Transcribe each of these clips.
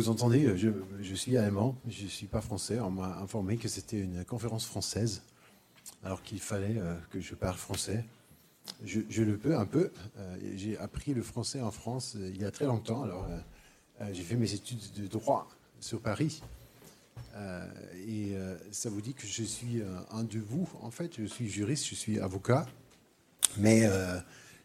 vous entendez, je, je, suis allemand, je ne suis pas français. On m'a informé que c'était une conférence française, alors qu'il fallait euh, que je parle français. Je, le peux un peu. Euh, j'ai appris le français en France euh, il y a très longtemps. Alors, j'ai fait mes études de droit sur Paris. et ça vous dit que je suis un de vous. En fait, je suis juriste, je suis avocat. Mais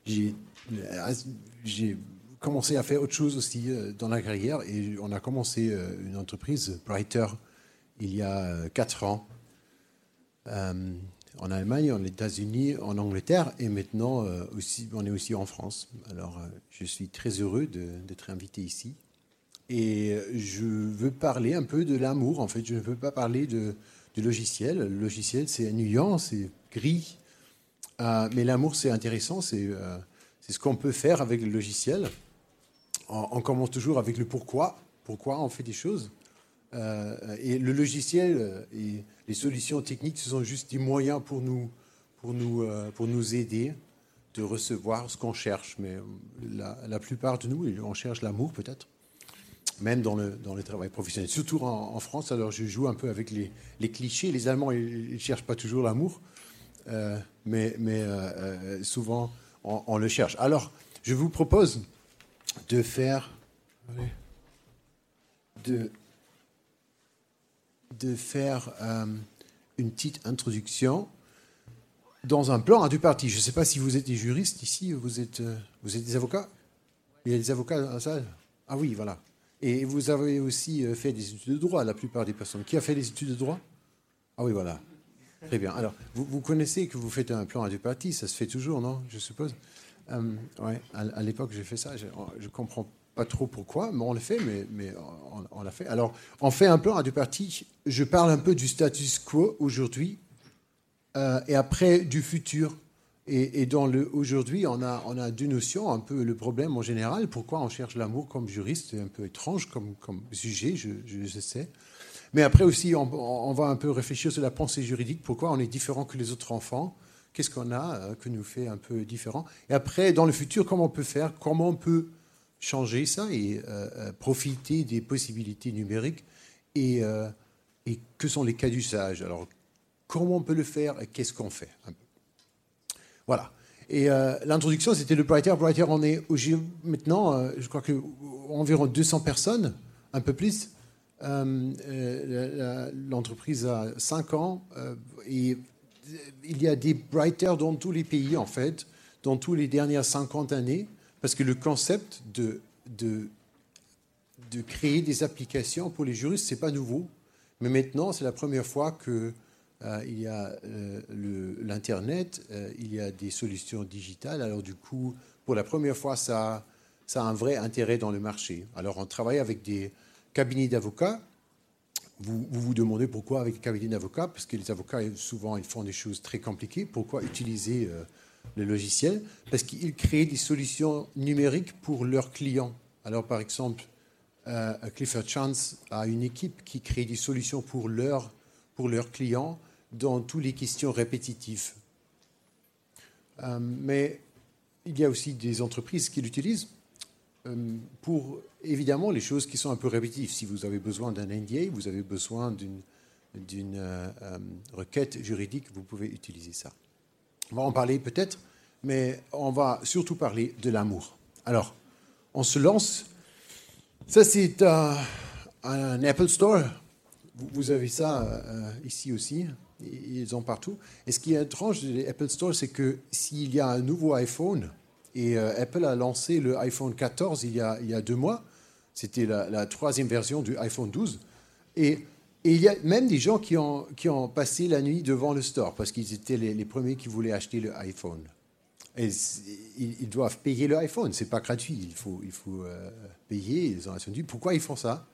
j'ai commencé à faire autre chose aussi euh, dans la carrière et on a commencé euh, une entreprise, Brighter, il y a euh, quatre ans, en Allemagne, en États-Unis, en Angleterre et maintenant aussi, on est aussi en France. Alors je suis très heureux d'être invité ici et je veux parler un peu de l'amour. En fait, je ne veux pas parler de, du logiciel. Le logiciel, c'est ennuyant, c'est gris. mais l'amour, c'est intéressant, c'est ce qu'on peut faire avec le logiciel on, commence toujours avec le pourquoi, pourquoi on fait des choses. Euh, et le logiciel euh, et les solutions techniques, ce sont juste des moyens pour nous, pour nous, euh, pour nous aider de recevoir ce qu'on cherche. Mais la, plupart de nous, on cherche l'amour peut-être, même dans le, dans le travail professionnel. Surtout en, France, alors je joue un peu avec les, clichés. Les Allemands, ils ne cherchent pas toujours l'amour, mais, mais souvent, on, le cherche. Alors, je vous propose de faire euh, une petite introduction dans un plan à deux parties. Je ne sais pas si vous êtes des juristes ici, vous êtes, euh, vous des avocats? Il y a des avocats dans la salle? Ah oui, voilà. Et vous avez aussi euh, fait des études de droit, la plupart des personnes. Qui a fait des études de droit? Ah oui, voilà. Très bien. Alors, vous connaissez que vous faites un plan à deux parties, ça se fait toujours, non Je suppose? Euh, ouais, à, l'époque, j'ai fait ça. Je ne comprends pas trop pourquoi, mais on le fait, mais, on, l'a fait. Alors, on fait un plan à deux parties. Je parle un peu du status quo aujourd'hui euh, et après du futur. Et, dans le aujourd'hui, on a, on a deux notions, un peu le problème en général. Pourquoi on cherche l'amour comme juriste C'est un peu étrange comme, sujet, je, je, sais. Mais après aussi, on, va un peu réfléchir sur la pensée juridique. Pourquoi on est différent que les autres enfants Qu'est-ce qu'on a euh, que nous fait un peu différent? Et après, dans le futur, comment on peut faire? Comment on peut changer ça et euh, euh, profiter des possibilités numériques? Et, et, que sont les cas d'usage? Alors, comment on peut le faire et qu'est-ce qu'on fait? Voilà. Et l'introduction, c'était le Brighter. Brighter, on est maintenant, je crois que environ 200 personnes, un peu plus. L'entreprise a 5 ans et il y a des writers dans tous les pays, en fait, dans tous les dernières 50 années, parce que le concept de, de, de créer des applications pour les juristes, c'est pas nouveau. Mais maintenant, c'est la première fois que euh, il y a euh, l'Internet, euh, il y a des solutions digitales. Alors du coup, pour la première fois, ça a un vrai intérêt dans le marché. Alors on travaille avec des cabinets d'avocats vous, vous, demandez pourquoi avec cabinet d'avocats, parce que les avocats, souvent, ils font des choses très compliquées. Pourquoi utiliser euh, le logiciel? Parce qu'ils créent des solutions numériques pour leurs clients. Alors, par exemple, euh, Clifford Chance a une équipe qui crée des solutions pour, leur, pour leurs clients dans toutes les questions répétitives. Euh, mais il y a aussi des entreprises qui l'utilisent pour évidemment les choses qui sont un peu répétitives. Si vous avez besoin d'un NDA, vous avez besoin d'une euh, euh, requête juridique, vous pouvez utiliser ça. On va en parler peut-être, mais on va surtout parler de l'amour. Alors, on se lance. Ça, c'est un Apple Store. Vous, avez ça ici aussi. Ils ont partout. Et ce qui est étrange des Apple Store, c'est que s'il y a un nouveau iPhone, et euh, Apple a lancé le iPhone 14 il y a, il y a deux mois. C'était la, troisième version du iPhone 12. Et, il y a même des gens qui ont, qui ont passé la nuit devant le store parce qu'ils étaient les, premiers qui voulaient acheter le iPhone. Et ils, doivent payer le iPhone, c'est pas gratuit, il faut, il faut euh, payer. Ils ont attendu. Pourquoi ils font ça?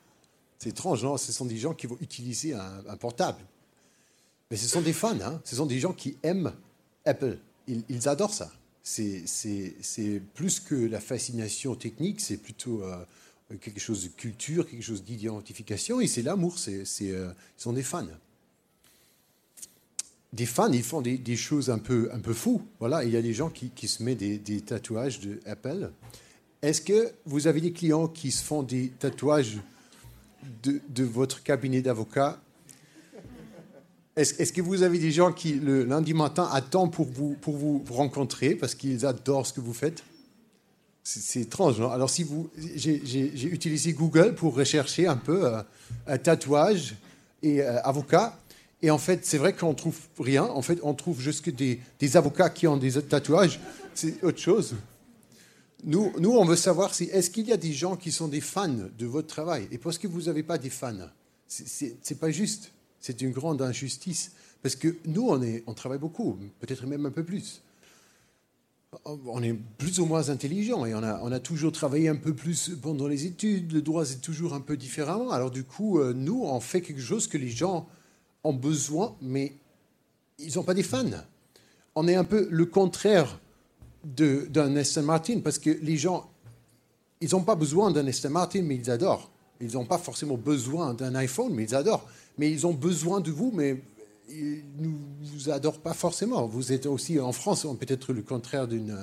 C'est étrange, non? Ce sont des gens qui vont utiliser un, portable. Mais ce sont des fans, hein ce sont des gens qui aiment Apple. ils adorent ça c'est plus que la fascination technique, c'est plutôt euh, quelque chose de culture, quelque chose d'identification, et c'est l'amour, c'est, euh, ils sont des fans. Des fans, ils font des, choses un peu, un peu fous. Voilà, il y a des gens qui, se mettent des, tatouages de Apple. Est-ce que vous avez des clients qui se font des tatouages de, votre cabinet d'avocat Est-ce que vous avez des gens qui, le lundi matin, attendent pour vous, pour vous rencontrer parce qu'ils adorent ce que vous faites? C'est étrange. Alors, si j'ai utilisé Google pour rechercher un peu euh, un tatouage et euh, avocat. Et en fait, c'est vrai qu'on trouve rien. En fait, on trouve juste des, des avocats qui ont des tatouages. C'est autre chose. Nous, nous, on veut savoir si est-ce qu'il y a des gens qui sont des fans de votre travail? Et parce que vous n'avez pas des fans, c'est pas juste. C'est une grande injustice. Parce que nous, on, travaille beaucoup, peut-être même un peu plus on est plus ou moins intelligent et on a, on a, toujours travaillé un peu plus pendant les études. Le droit, c'est toujours un peu différemment. Alors, du coup, euh, nous, on fait quelque chose que les gens ont besoin, mais ils n'ont pas des fans. On est un peu le contraire d'un Aston Martin parce que les gens, ils n'ont pas besoin d'un Aston Martin, mais ils adorent. Ils n'ont pas forcément besoin d'un iPhone, mais ils adorent. Mais ils ont besoin de vous, mais ne vous adore pas forcément. Vous êtes aussi en France, peut-être le contraire d'une,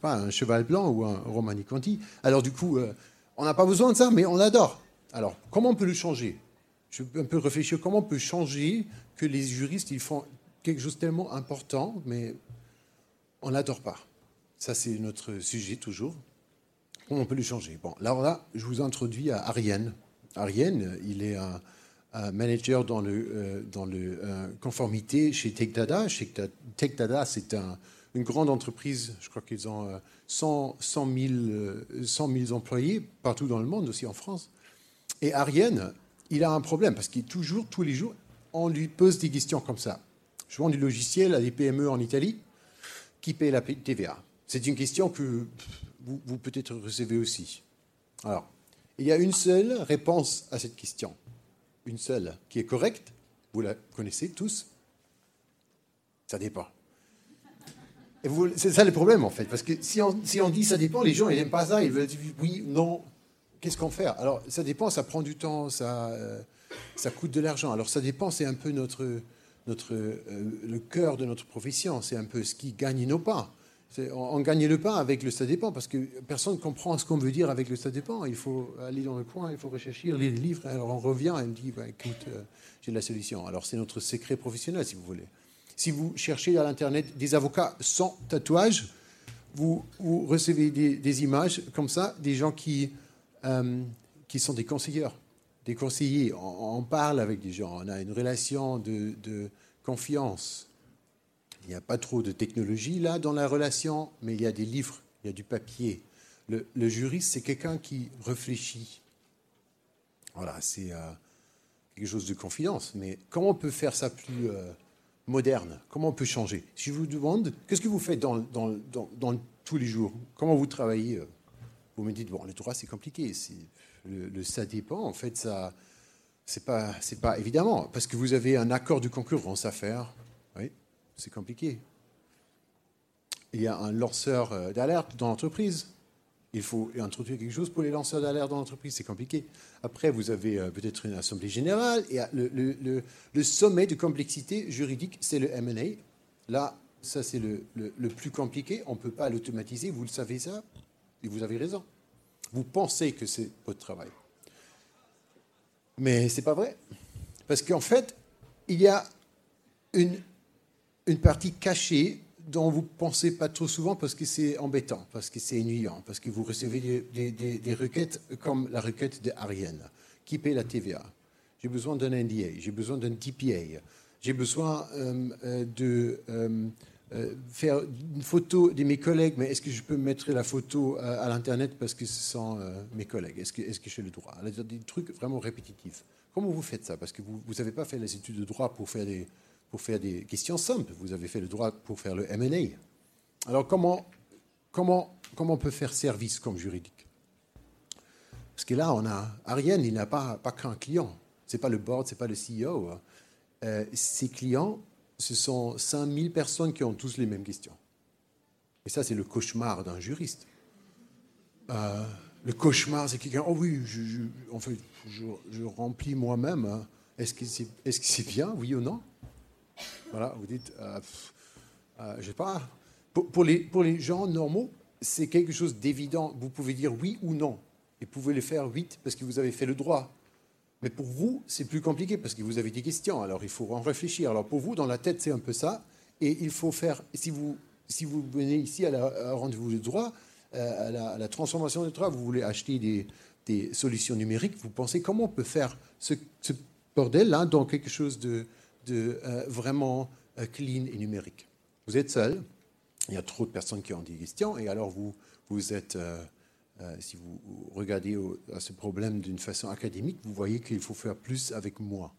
pas, un cheval blanc ou un Romani Conti. Alors du coup, euh, on n'a pas besoin de ça, mais on adore. Alors, comment on peut le changer? Je peux un peu réfléchir comment on peut changer que les juristes ils font quelque chose de tellement important, mais on n'adore pas? Ça, c'est notre sujet toujours. On peut le changer Bon, là, là, je vous introduis à Ariane. Ariane, il est un manager dans le, euh, dans le euh, conformité chez TechDada. Chez TechDada, c'est une grande entreprise. Je crois qu'ils ont 100, 100, 000, employés partout dans le monde, aussi en France. Et Ariane, il a un problème parce qu'il toujours, tous les jours, on lui pose des questions comme ça. Je vends du logiciel à des PME en Italie qui paient la TVA. C'est une question que vous, vous peut-être recevez aussi. Alors, il y a une seule réponse à cette question une seule qui est correcte, vous la connaissez tous, ça dépend. C'est ça le problème en fait, parce que si on, si on dit ça dépend, les gens ils n'aiment pas ça, ils veulent dire oui, non, qu'est-ce qu'on fait? Alors ça dépend, ça prend du temps, ça, euh, ça coûte de l'argent. Alors ça dépend, c'est un peu notre, notre, euh, le cœur de notre profession, c'est un peu ce qui gagne nos pas. On, on gagne le pain avec le ça dépend, parce que personne ne comprend ce qu'on veut dire avec le ça dépend. Il faut aller dans le coin, il faut réfléchir, lire les livres. Alors on revient et on dit, bah, écoute, euh, j'ai la solution. Alors c'est notre secret professionnel, si vous voulez. Si vous cherchez à l'Internet des avocats sans tatouage, vous, recevez des, images comme ça, des gens qui, euh, qui sont des conseillers, des conseillers. On, parle avec des gens, on a une relation de, de confiance. Il n'y a pas trop de technologie là dans la relation, mais il y a des livres, il y a du papier. Le, juriste, c'est quelqu'un qui réfléchit. Voilà, c'est euh, quelque chose de confidence. Mais comment on peut faire ça plus euh, moderne? Comment on peut changer? Si je vous demande, qu'est-ce que vous faites dans, tous les jours? Comment vous travaillez euh? Vous me dites, bon, le droit, c'est compliqué. Le, ça dépend. En fait, ça, c'est pas, c'est pas évidemment, parce que vous avez un accord de concurrence à faire c'est compliqué. Il y a un lanceur euh, d'alerte dans l'entreprise. Il faut introduire quelque chose pour les lanceurs d'alerte dans l'entreprise, c'est compliqué. Après, vous avez euh, peut-être une assemblée générale. Et le, sommet de complexité juridique, c'est le MA. Là, ça, c'est le, le, plus compliqué. On ne peut pas l'automatiser. Vous le savez ça. Et vous avez raison. Vous pensez que c'est votre travail. Mais ce n'est pas vrai. Parce qu'en fait, il y a une une partie cachée dont vous ne pensez pas trop souvent parce que c'est embêtant, parce que c'est ennuyant, parce que vous recevez des, requêtes comme la requête de Ariane, qui paie la TVA. J'ai besoin d'un NDA, j'ai besoin d'un TPA, j'ai besoin euh, euh, de euh, faire une photo de mes collègues, mais est-ce que je peux mettre la photo à, l'Internet parce que ce sont mes collègues? Est-ce que, j'ai le droit? Des trucs vraiment répétitifs. Comment vous faites ça? Parce que vous n'avez pas fait les études de droit pour faire des pour faire des questions simples. Vous avez fait le droit pour faire le M&A. Alors comment, comment, comment on peut faire service comme juridique? Parce que là, on a Ariane, il n'a pas, pas qu'un client. Ce n'est pas le board, ce n'est pas le CEO. Hein. Euh, ses clients, ce sont 5000 personnes qui ont tous les mêmes questions. Et ça, c'est le cauchemar d'un juriste. Euh, le cauchemar, c'est quelqu'un, oh oui, je, en fait, je, remplis moi-même. Hein. Est-ce que c'est est -ce bien, oui ou non? Voilà, vous dites, euh, euh, sais pas. Pour, les, pour les gens normaux, c'est quelque chose d'évident. Vous pouvez dire oui ou non. Et vous pouvez le faire vite parce que vous avez fait le droit. Mais pour vous, c'est plus compliqué parce que vous avez des questions, alors il faut en réfléchir. Alors pour vous, dans la tête, c'est un peu ça. Et il faut faire, si vous, si vous venez ici à la rendez-vous de droit, euh, à, la, transformation du droit, vous voulez acheter des, des, solutions numériques, vous pensez comment on peut faire ce bordel-là dans quelque chose de, de euh, vraiment euh, clean et numérique. Vous êtes seul, il y a trop de personnes qui ont des questions, et alors vous, vous êtes, euh, si vous regardez à ce problème d'une façon académique, vous voyez qu'il faut faire plus avec moi.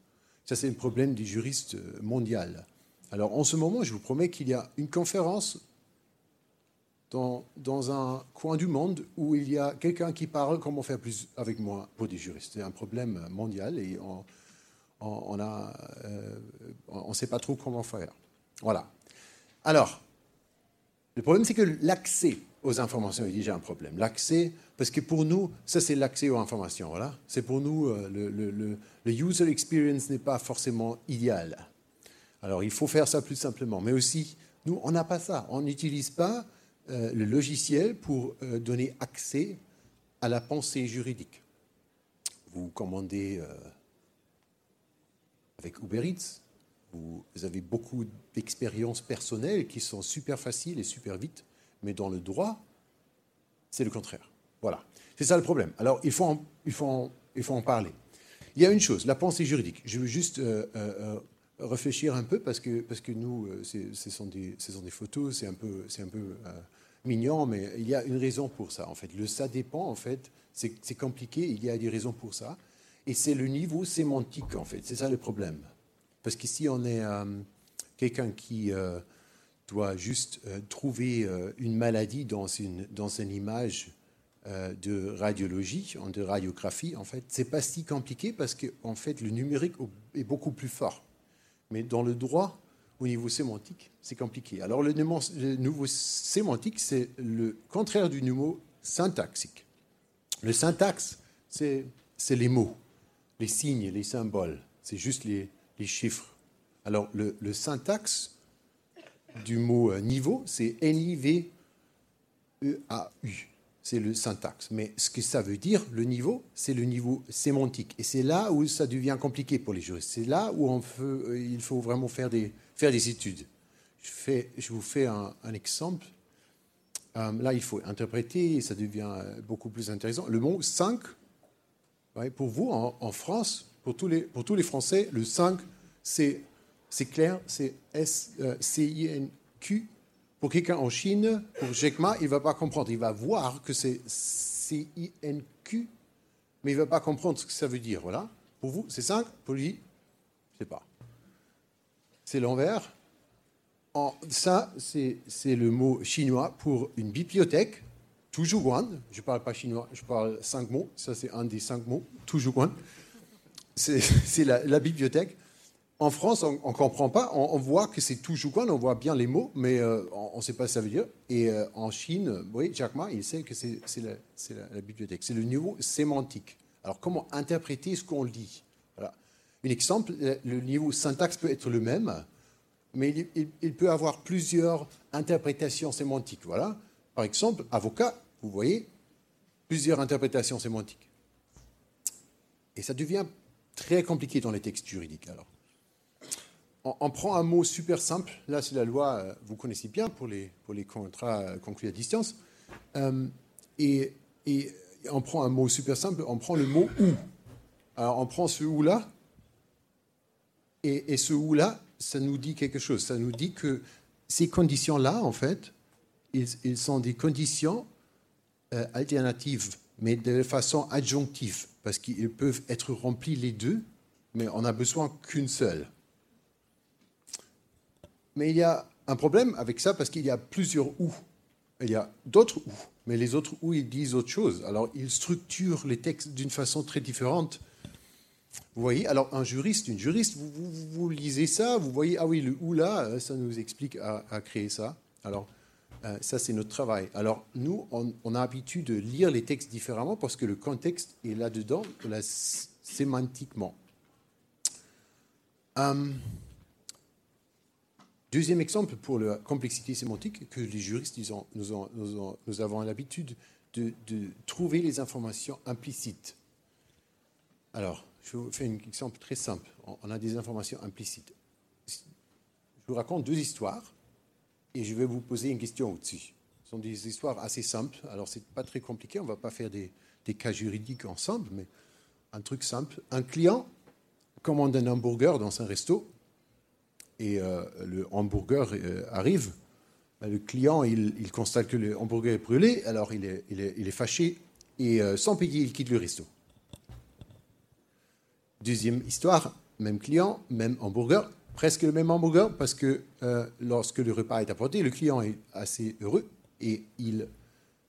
Ça, c'est le problème des juristes mondial. Alors, en ce moment, je vous promets qu'il y a une conférence dans, dans, un coin du monde où il y a quelqu'un qui parle comment faire plus avec moi pour des juristes. C'est un problème mondial et on, on ne euh, sait pas trop comment faire. Voilà. Alors, le problème, c'est que l'accès aux informations est déjà un problème. L'accès, parce que pour nous, ça c'est l'accès aux informations. Voilà. C'est pour nous, euh, le, user experience n'est pas forcément idéal. Alors, il faut faire ça plus simplement. Mais aussi, nous, on n'a pas ça. On n'utilise pas euh, le logiciel pour donner accès à la pensée juridique. Vous commandez avec Uber Eats, vous avez beaucoup d'expériences personnelles qui sont super faciles et super vite, mais dans le droit, c'est le contraire. Voilà, c'est ça le problème. Alors, il faut, en, il, faut il faut en parler. Il y a une chose, la pensée juridique. Je veux juste euh, euh, réfléchir un peu parce que, parce que nous, ce sont, des, photos, c'est un peu, un peu euh, mignon, mais il y a une raison pour ça, en fait. Le ça dépend, en fait, c'est compliqué, il y a des raisons pour ça. Et c'est le niveau sémantique, en fait. C'est ça le problème. Parce qu'ici, on est euh, quelqu'un qui euh, doit juste euh, trouver une maladie dans une, dans une image de radiologie, de radiographie, en fait. C'est pas si compliqué parce que, en fait, le numérique est beaucoup plus fort. Mais dans le droit, au niveau sémantique, c'est compliqué. Alors, le, le nouveau sémantique, c'est le contraire du nouveau syntaxique. Le syntaxe, c'est les mots, les signes, les symboles. C'est juste les, chiffres. Alors, le, syntaxe du mot niveau, c'est N-I-V-E-A-U. C'est le syntaxe. Mais ce que ça veut dire, le niveau, c'est le niveau sémantique. Et c'est là où ça devient compliqué pour les juristes. C'est là où peut, il faut vraiment faire des, faire des études. Je, vous fais un, exemple. Euh, là, il faut interpréter, et ça devient beaucoup plus intéressant. Le mot 5, ouais, pour vous, en, France, pour tous les, Français, le 5, c'est clair, c'est S-C-I-N-Q. Pour quelqu'un en Chine, pour Jekma, il ne va pas comprendre. Il va voir que c'est C-I-N-Q, mais il ne va pas comprendre ce que ça veut dire. Voilà. Pour vous, c'est 5. Pour lui, je ne sais pas. C'est l'envers. Ça, c'est le mot chinois pour une bibliothèque. Toujours Guan. Je ne parle pas chinois, je parle cinq mots. Ça, c'est un des cinq mots. Toujours Guan c'est la, bibliothèque. En France, on ne comprend pas. On, voit que c'est quoi, on voit bien les mots, mais euh, on ne sait pas ce que ça veut dire. Et euh, en Chine, oui, Jack Ma, il sait que c'est la, bibliothèque. C'est le niveau sémantique. Alors, comment interpréter ce qu'on lit? Un exemple, le niveau syntaxe peut être le même, mais il, il, peut avoir plusieurs interprétations sémantiques. Voilà. Par exemple, avocat, vous voyez, plusieurs interprétations sémantiques. Et ça devient très compliqué dans les textes juridiques. Alors, on, prend un mot super simple. Là, c'est la loi, euh, vous connaissez bien pour les, pour les contrats euh, conclus à distance. Euh, et, et, on prend un mot super simple, on prend le mot ou. Alors, on prend ce ou là, et, et ce ou là, ça nous dit quelque chose. Ça nous dit que ces conditions-là, en fait, ils, ils, sont des conditions euh, alternatives, mais de façon adjonctive parce qu'ils peuvent être remplis les deux, mais on n'a besoin qu'une seule. Mais il y a un problème avec ça parce qu'il y a plusieurs ou. Il y a d'autres ou, mais les autres ou, ils disent autre chose. Alors, ils structurent les textes d'une façon très différente. Vous voyez, alors un juriste, une juriste, vous, vous, lisez ça, vous voyez, ah oui, le ou là, ça nous explique à, à créer ça. Alors, euh, ça, c'est notre travail. Alors, nous, on, a l'habitude de lire les textes différemment parce que le contexte est là-dedans, là, sémantiquement. Euh, deuxième exemple pour la complexité sémantique, que les juristes nous, ont, nous, avons l'habitude de, de, trouver les informations implicites. Alors, je vous fais un exemple très simple. On a des informations implicites. Je vous raconte deux histoires et je vais vous poser une question au-dessus. Ce sont des histoires assez simples, alors c'est pas très compliqué, on ne va pas faire des, cas juridiques ensemble, mais un truc simple. Un client commande un hamburger dans un resto et euh, le hamburger euh, arrive. Ben, le client, il, constate que le hamburger est brûlé, alors il est, il est, fâché et euh, sans payer, il quitte le resto. Deuxième histoire, même client, même hamburger, presque le même hamburger, parce que euh, lorsque le repas est apporté, le client est assez heureux et il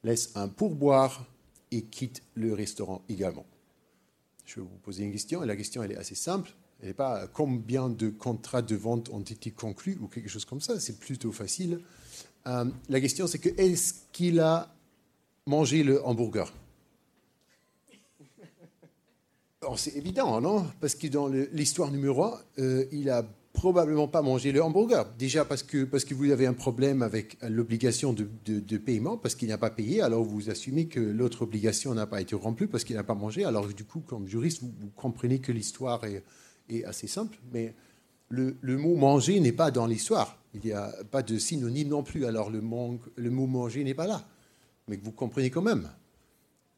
laisse un pourboire et quitte le restaurant également. Je vais vous poser une question, et la question elle est assez simple. Elle n'est pas combien de contrats de vente ont été conclus ou quelque chose comme ça, c'est plutôt facile. Euh, la question c'est que est-ce qu'il a mangé le hamburger? C'est évident, non? Parce que dans l'histoire numéro 1, euh, il a probablement pas mangé le hamburger. Déjà parce que, parce que vous avez un problème avec l'obligation de, paiement, parce qu'il n'a pas payé, alors vous assumez que l'autre obligation n'a pas été remplie parce qu'il n'a pas mangé. Alors du coup, comme juriste, vous, comprenez que l'histoire est, assez simple, mais le, le mot manger n'est pas dans l'histoire. Il n'y a pas de synonyme non plus, alors le, le mot manger n'est pas là. Mais vous comprenez quand même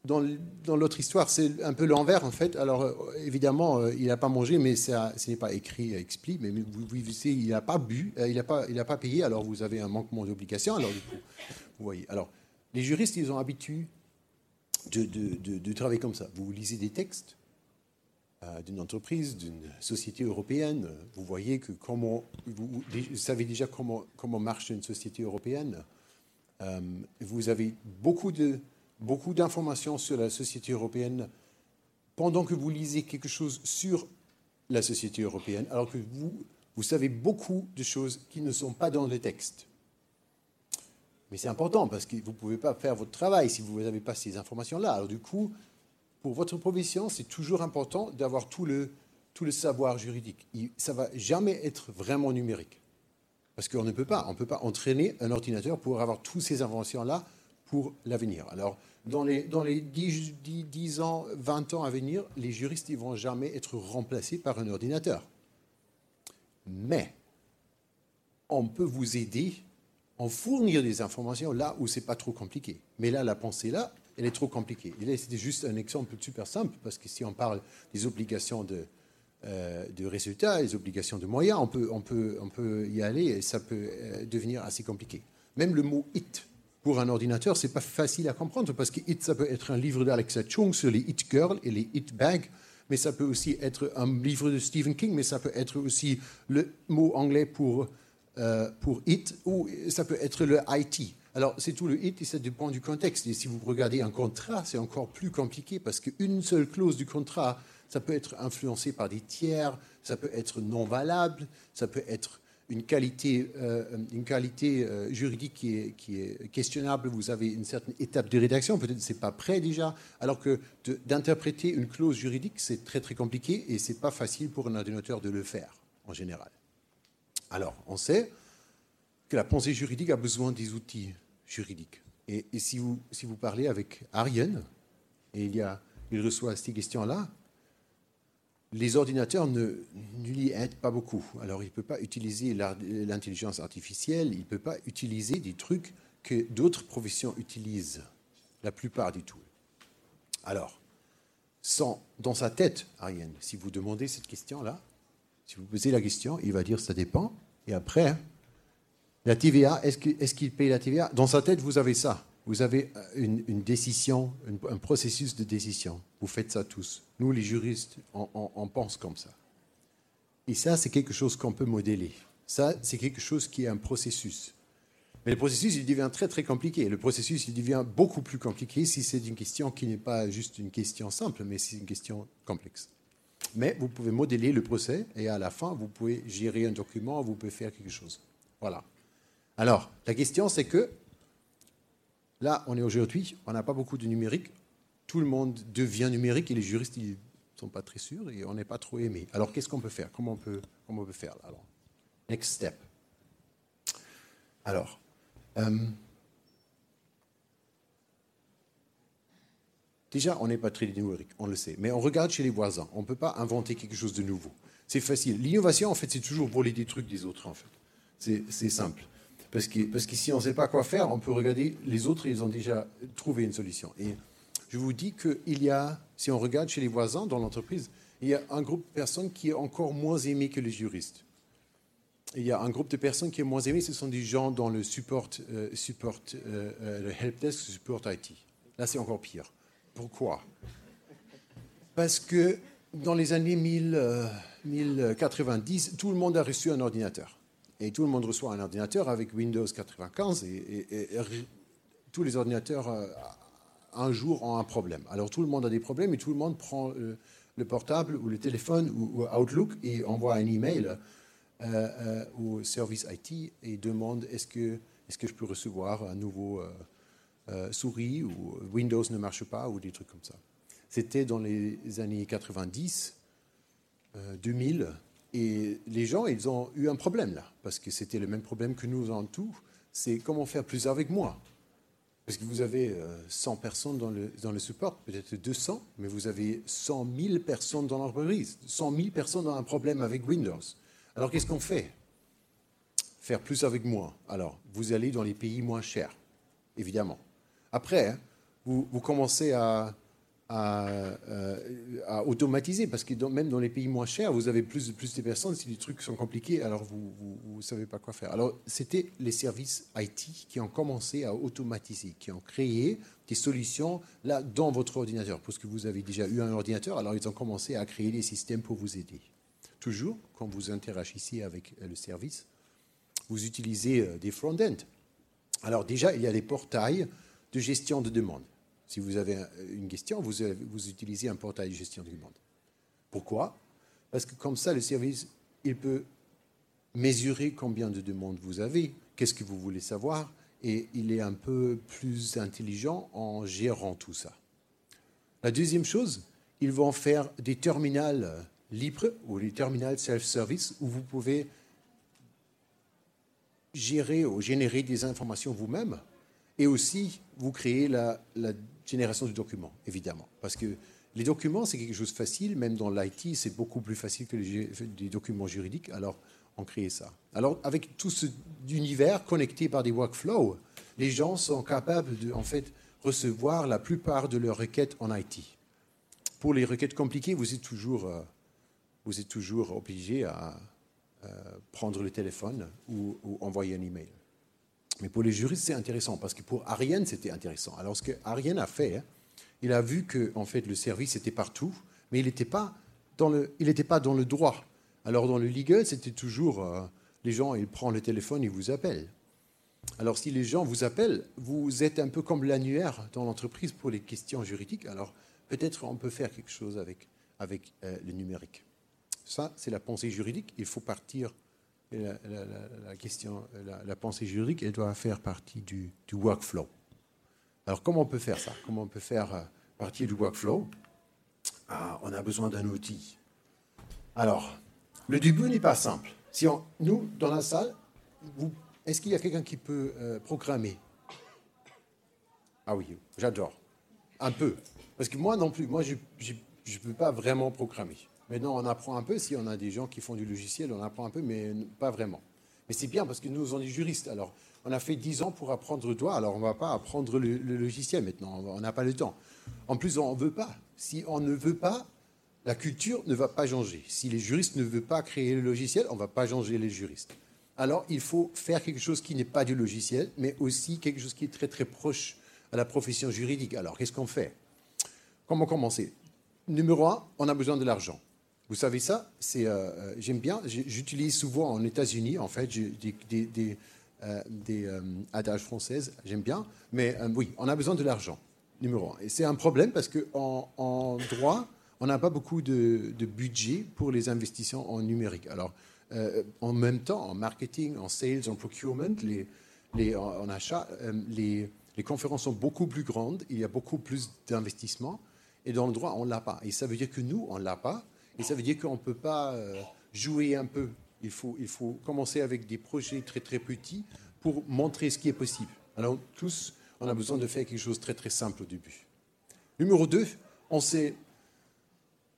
dans l'autre histoire, c'est un peu l'envers en fait. Alors euh, évidemment, euh, il n'a pas mangé, mais ce n'est pas écrit expli. Mais vous, vous il n'a pas bu, euh, il n'a pas, pas payé. Alors vous avez un manquement d'obligation. Alors du coup, vous voyez. Alors les juristes, ils ont l'habitude de, de, de, travailler comme ça. Vous lisez des textes d'une entreprise, d'une société européenne. Vous voyez que comment, vous, savez déjà comment comment marche une société européenne. vous avez beaucoup de beaucoup d'informations sur la société européenne pendant que vous lisez quelque chose sur la société européenne, alors que vous, vous savez beaucoup de choses qui ne sont pas dans les textes. Mais c'est important parce que vous ne pouvez pas faire votre travail si vous n'avez pas ces informations-là. Alors du coup, pour votre profession, c'est toujours important d'avoir tout le, tout le savoir juridique. Ça ne va jamais être vraiment numérique. Parce qu'on ne peut pas, on peut pas entraîner un ordinateur pour avoir toutes ces informations-là pour l'avenir. Alors, dans les, dans les 10, 10, ans, 20 ans à venir, les juristes ne vont jamais être remplacés par un ordinateur. Mais on peut vous aider en fournir des informations là où c'est pas trop compliqué. Mais là, la pensée là, elle est trop compliquée. Et là, c'était juste un exemple super simple, parce que si on parle des obligations de, euh, résultats, les obligations de moyens, on peut y aller et ça peut euh, devenir assez compliqué. Même le mot it, pour un ordinateur, c'est pas facile à comprendre parce que It, ça peut être un livre d'Alexa Chung sur les It Girls et les It Bags, mais ça peut aussi être un livre de Stephen King, mais ça peut être aussi le mot anglais pour, euh, pour It, ou ça peut être le IT. Alors, c'est tout le It et ça dépend du contexte. Et si vous regardez un contrat, c'est encore plus compliqué parce qu'une seule clause du contrat, ça peut être influencé par des tiers, ça peut être non valable, ça peut être une qualité, euh, une qualité euh, juridique qui est, questionnable, vous avez une certaine étape de rédaction, peut-être c'est pas prêt déjà, alors que d'interpréter une clause juridique, c'est très très compliqué et c'est pas facile pour un ordinateur de le faire en général. Alors, on sait que la pensée juridique a besoin des outils juridiques. Et, si, vous, si vous parlez avec Ariane, et il, y a, il reçoit ces questions-là, les ordinateurs ne, lui aident pas beaucoup. Alors, il ne peut pas utiliser l'intelligence artificielle, il ne peut pas utiliser des trucs que d'autres professions utilisent, la plupart du tout. Alors, dans sa tête, Ariane, si vous demandez cette question-là, si vous posez la question, il va dire ça dépend. Et après, la TVA, est-ce qu'il paye la TVA Dans sa tête, vous avez ça vous avez une, décision, un processus de décision. Vous faites ça tous. Nous, les juristes, on, pense comme ça. Et ça, c'est quelque chose qu'on peut modeler. Ça, c'est quelque chose qui est un processus. Mais le processus, il devient très, très compliqué. Le processus, il devient beaucoup plus compliqué si c'est une question qui n'est pas juste une question simple, mais c'est une question complexe. Mais vous pouvez modeler le procès et à la fin, vous pouvez gérer un document, vous pouvez faire quelque chose. Voilà. Alors, la question, c'est que Là, on est aujourd'hui, on n'a pas beaucoup de numérique. Tout le monde devient numérique et les juristes ne sont pas très sûrs et on n'est pas trop aimé. Alors, qu'est-ce qu'on peut faire? Comment on peut, comment on peut faire Alors, next step. Alors, euh, Déjà, on n'est pas très numérique, on le sait. Mais on regarde chez les voisins. On ne peut pas inventer quelque chose de nouveau. C'est facile. L'innovation, en fait, c'est toujours voler des trucs des autres, en fait. C'est simple. Parce que, si on ne sait pas quoi faire, on peut regarder les autres, ils ont déjà trouvé une solution. Et je vous dis qu'il y a, si on regarde chez les voisins dans l'entreprise, il y a un groupe de personnes qui est encore moins aimé que les juristes. Il y a un groupe de personnes qui est moins aimé, ce sont des gens dans le support, euh, support euh, euh, le helpdesk, support IT. Là, c'est encore pire. Pourquoi? Parce que dans les années 1090, tout le monde a reçu un ordinateur. Et tout le monde reçoit un ordinateur avec Windows 95 et, tous les ordinateurs un jour ont un problème. Alors tout le monde a des problèmes et tout le monde prend le portable ou le téléphone ou, Outlook et envoie un email euh, euh, au service IT et demande est-ce que, est que je peux recevoir un nouveau euh, souris ou Windows ne marche pas ou des trucs comme ça. C'était dans les années 90, 2000 et les gens ils ont eu un problème là parce que c'était le même problème que nous en tout. C'est comment faire plus avec moi. Parce que vous avez 100 euh, personnes dans le, dans le support, peut-être 200, mais vous avez 100 000 personnes dans l'entreprise. 100 000 personnes ont un problème avec Windows. Alors qu'est-ce qu'on fait? Faire plus avec moins. Alors, vous allez dans les pays moins chers, évidemment. Après, hein, vous, vous commencez à, euh, à, automatiser, parce que même dans les pays moins chers, vous avez plus, plus de personnes, si les trucs sont compliqués, alors vous ne savez pas quoi faire. Alors c'était les services IT qui ont commencé à automatiser, qui ont créé des solutions là dans votre ordinateur, parce que vous avez déjà eu un ordinateur, alors ils ont commencé à créer des systèmes pour vous aider. Toujours, quand vous interagissez avec euh, le service, vous utilisez euh, des front-end. Alors déjà, il y a des portails de gestion de demande. Si vous avez une question, vous, utilisez un portail de gestion de demande. Pourquoi? Parce que comme ça, le service, il peut mesurer combien de demandes vous avez, qu'est-ce que vous voulez savoir, et il est un peu plus intelligent en gérant tout ça. La deuxième chose, ils vont faire des terminals libres ou des terminals self-service où vous pouvez gérer ou générer des informations vous-même et aussi vous créer la, la génération de documents, évidemment. Parce que les documents, c'est quelque chose de facile, même dans l'IT, c'est beaucoup plus facile que les, documents juridiques. Alors, on crée ça. Alors, avec tout cet univers connecté par des workflows, les gens sont capables de, en fait, recevoir la plupart de leurs requêtes en IT. Pour les requêtes compliquées, vous êtes toujours, euh, vous êtes toujours obligé à euh, prendre le téléphone ou, ou envoyer un email. Mais pour les juristes, c'est intéressant, parce que pour Ariane, c'était intéressant. Alors, ce que Ariane a fait, hein, il a vu que en fait, le service était partout, mais il n'était pas, dans le, pas dans le droit. Alors, dans le legal, c'était toujours euh, les gens, ils prennent le téléphone, ils vous appellent. Alors, si les gens vous appellent, vous êtes un peu comme l'annuaire dans l'entreprise pour les questions juridiques. Alors, peut-être on peut faire quelque chose avec, avec euh, le numérique. Ça, c'est la pensée juridique. Il faut partir la, question, la, pensée juridique, elle doit faire partie du, workflow. Alors, comment on peut faire ça? Comment on peut faire euh, partie du workflow? Ah, On a besoin d'un outil. Alors, le début n'est pas simple. Si on, nous, dans la salle, est-ce qu'il y a quelqu'un qui peut euh, programmer? Ah oui, j'adore. Un peu. Parce que moi non plus, moi je ne peux pas vraiment programmer. Maintenant, on apprend un peu. Si on a des gens qui font du logiciel, on apprend un peu, mais pas vraiment. Mais c'est bien parce que nous, on est juristes. Alors, on a fait 10 ans pour apprendre le droit. Alors, on ne va pas apprendre le, logiciel maintenant. On n'a pas le temps. En plus, on ne veut pas. Si on ne veut pas, la culture ne va pas changer. Si les juristes ne veulent pas créer le logiciel, on ne va pas changer les juristes. Alors, il faut faire quelque chose qui n'est pas du logiciel, mais aussi quelque chose qui est très, très proche à la profession juridique. Alors, qu'est-ce qu'on fait? Comment commencer? Numéro un, on a besoin de l'argent. Vous savez ça? Euh, euh, j'aime bien. J'utilise souvent en États-Unis, en fait, des, euh, adages françaises. J'aime bien. Mais oui, on a besoin de l'argent, numéro un. Et c'est un problème parce qu'en en droit, on n'a pas beaucoup de, budget pour les investissements en numérique. Alors, en même temps, en marketing, en sales, en procurement, les, en achat, les conférences sont beaucoup plus grandes. Il y a beaucoup plus d'investissements. Et dans le droit, on ne l'a pas. Et ça veut dire que nous, on ne l'a pas. Et ça veut dire qu'on ne peut pas euh, jouer un peu. Il faut, il faut commencer avec des projets très très petits pour montrer ce qui est possible. Alors tous, on a besoin de faire quelque chose de très très simple au début. Numéro 2, on sait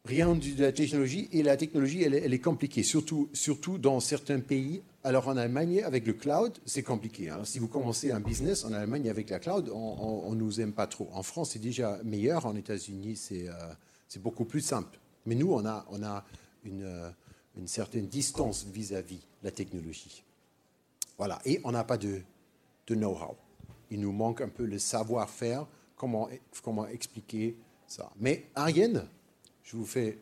rien de la technologie et la technologie, elle, est compliquée, surtout, surtout dans certains pays. Alors en Allemagne, avec le cloud, c'est compliqué. Hein. Si vous commencez un business en Allemagne avec la cloud, on ne nous aime pas trop. En France, c'est déjà meilleur. En États-Unis, c'est euh, beaucoup plus simple. Mais nous, on a, euh, une certaine distance vis-à-vis de la technologie. Voilà. Et on n'a pas de, know-how. Il nous manque un peu le savoir-faire, comment, expliquer ça. Mais Ariane, je vous euh,